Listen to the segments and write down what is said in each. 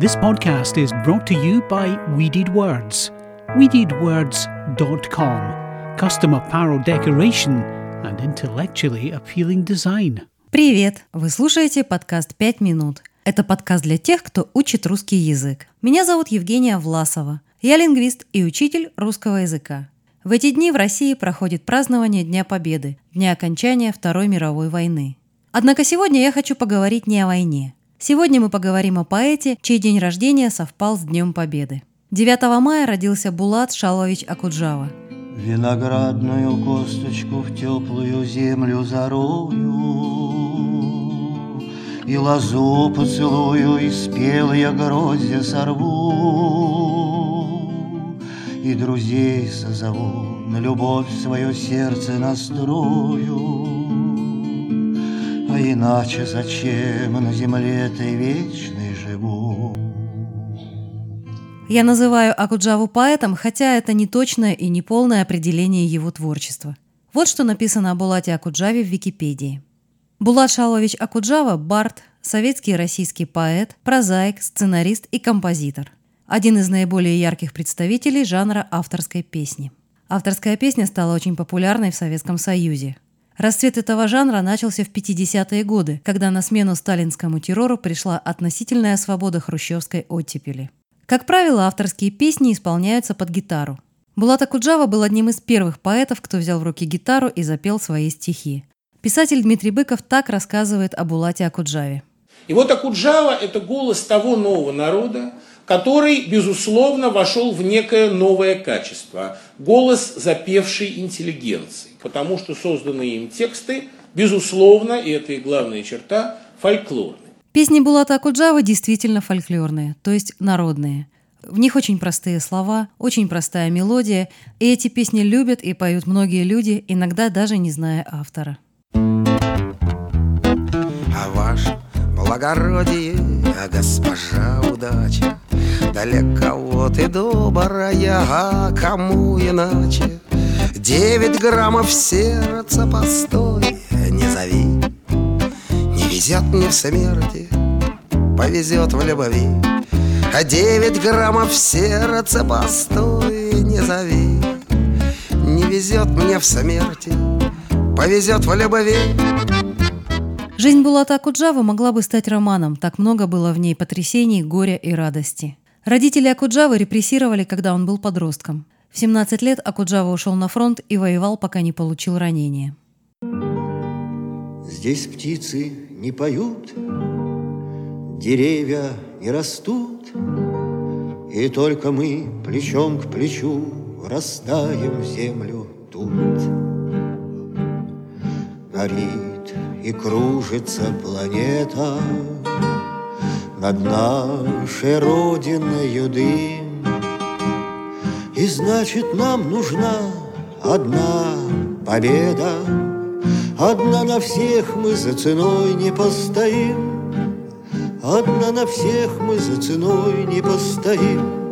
This podcast is brought to you by Weeded Words. WeededWords.com. Custom apparel decoration and intellectually appealing design. Привет! Вы слушаете подкаст «Пять минут». Это подкаст для тех, кто учит русский язык. Меня зовут Евгения Власова. Я лингвист и учитель русского языка. В эти дни в России проходит празднование Дня Победы, дня окончания Второй мировой войны. Однако сегодня я хочу поговорить не о войне. Сегодня мы поговорим о поэте, чей день рождения совпал с Днем Победы. 9 мая родился Булат Шалович Акуджава. Виноградную косточку в теплую землю зарою И лозу поцелую, и спелые грозди сорву И друзей созову, на любовь свое сердце настрою иначе зачем на земле ты вечной живу? Я называю Акуджаву поэтом, хотя это не точное и не полное определение его творчества. Вот что написано о Булате Акуджаве в Википедии. Булат Шалович Акуджава – бард, советский и российский поэт, прозаик, сценарист и композитор. Один из наиболее ярких представителей жанра авторской песни. Авторская песня стала очень популярной в Советском Союзе – Расцвет этого жанра начался в 50-е годы, когда на смену сталинскому террору пришла относительная свобода хрущевской оттепели. Как правило, авторские песни исполняются под гитару. Булат Акуджава был одним из первых поэтов, кто взял в руки гитару и запел свои стихи. Писатель Дмитрий Быков так рассказывает о Булате Акуджаве. И вот Акуджава – это голос того нового народа, который, безусловно, вошел в некое новое качество – голос запевшей интеллигенции, потому что созданные им тексты, безусловно, и это и главная черта, фольклорны. Песни Булата Акуджавы действительно фольклорные, то есть народные. В них очень простые слова, очень простая мелодия, и эти песни любят и поют многие люди, иногда даже не зная автора. А ваше благородие, а госпожа удача, Далеко ты добрая, а кому иначе? Девять граммов сердца постой, не зови. Не везет мне в смерти, повезет в любви. А девять граммов сердца постой, не зови. Не везет мне в смерти, повезет в любви Жизнь Булата Акуджавы могла бы стать романом, так много было в ней потрясений, горя и радости. Родители Акуджавы репрессировали, когда он был подростком. В 17 лет Акуджава ушел на фронт и воевал, пока не получил ранения. Здесь птицы не поют, деревья не растут, И только мы плечом к плечу растаем землю тут. Горит и кружится планета, над нашей родиной дым. И значит, нам нужна одна победа, Одна на всех мы за ценой не постоим, Одна на всех мы за ценой не постоим.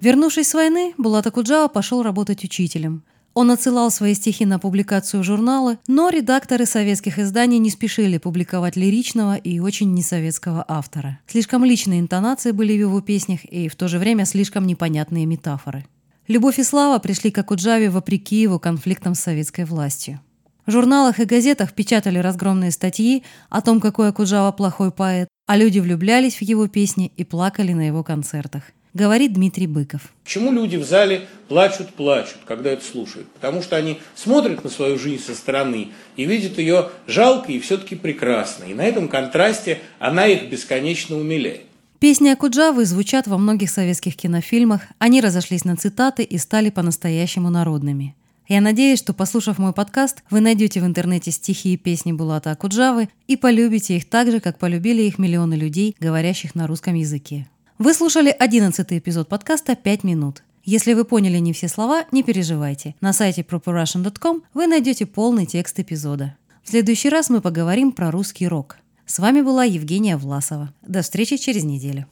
Вернувшись с войны, Булат Акуджава пошел работать учителем. Он отсылал свои стихи на публикацию в журналы, но редакторы советских изданий не спешили публиковать лиричного и очень несоветского автора. Слишком личные интонации были в его песнях и в то же время слишком непонятные метафоры. Любовь и слава пришли к Акуджаве вопреки его конфликтам с советской властью. В журналах и газетах печатали разгромные статьи о том, какой Акуджава плохой поэт, а люди влюблялись в его песни и плакали на его концертах говорит Дмитрий Быков. Почему люди в зале плачут-плачут, когда это слушают? Потому что они смотрят на свою жизнь со стороны и видят ее жалкой и все-таки прекрасной. И на этом контрасте она их бесконечно умиляет. Песни Акуджавы звучат во многих советских кинофильмах, они разошлись на цитаты и стали по-настоящему народными. Я надеюсь, что, послушав мой подкаст, вы найдете в интернете стихи и песни Булата Акуджавы и полюбите их так же, как полюбили их миллионы людей, говорящих на русском языке. Вы слушали одиннадцатый эпизод подкаста «Пять минут». Если вы поняли не все слова, не переживайте. На сайте properrussian.com вы найдете полный текст эпизода. В следующий раз мы поговорим про русский рок. С вами была Евгения Власова. До встречи через неделю.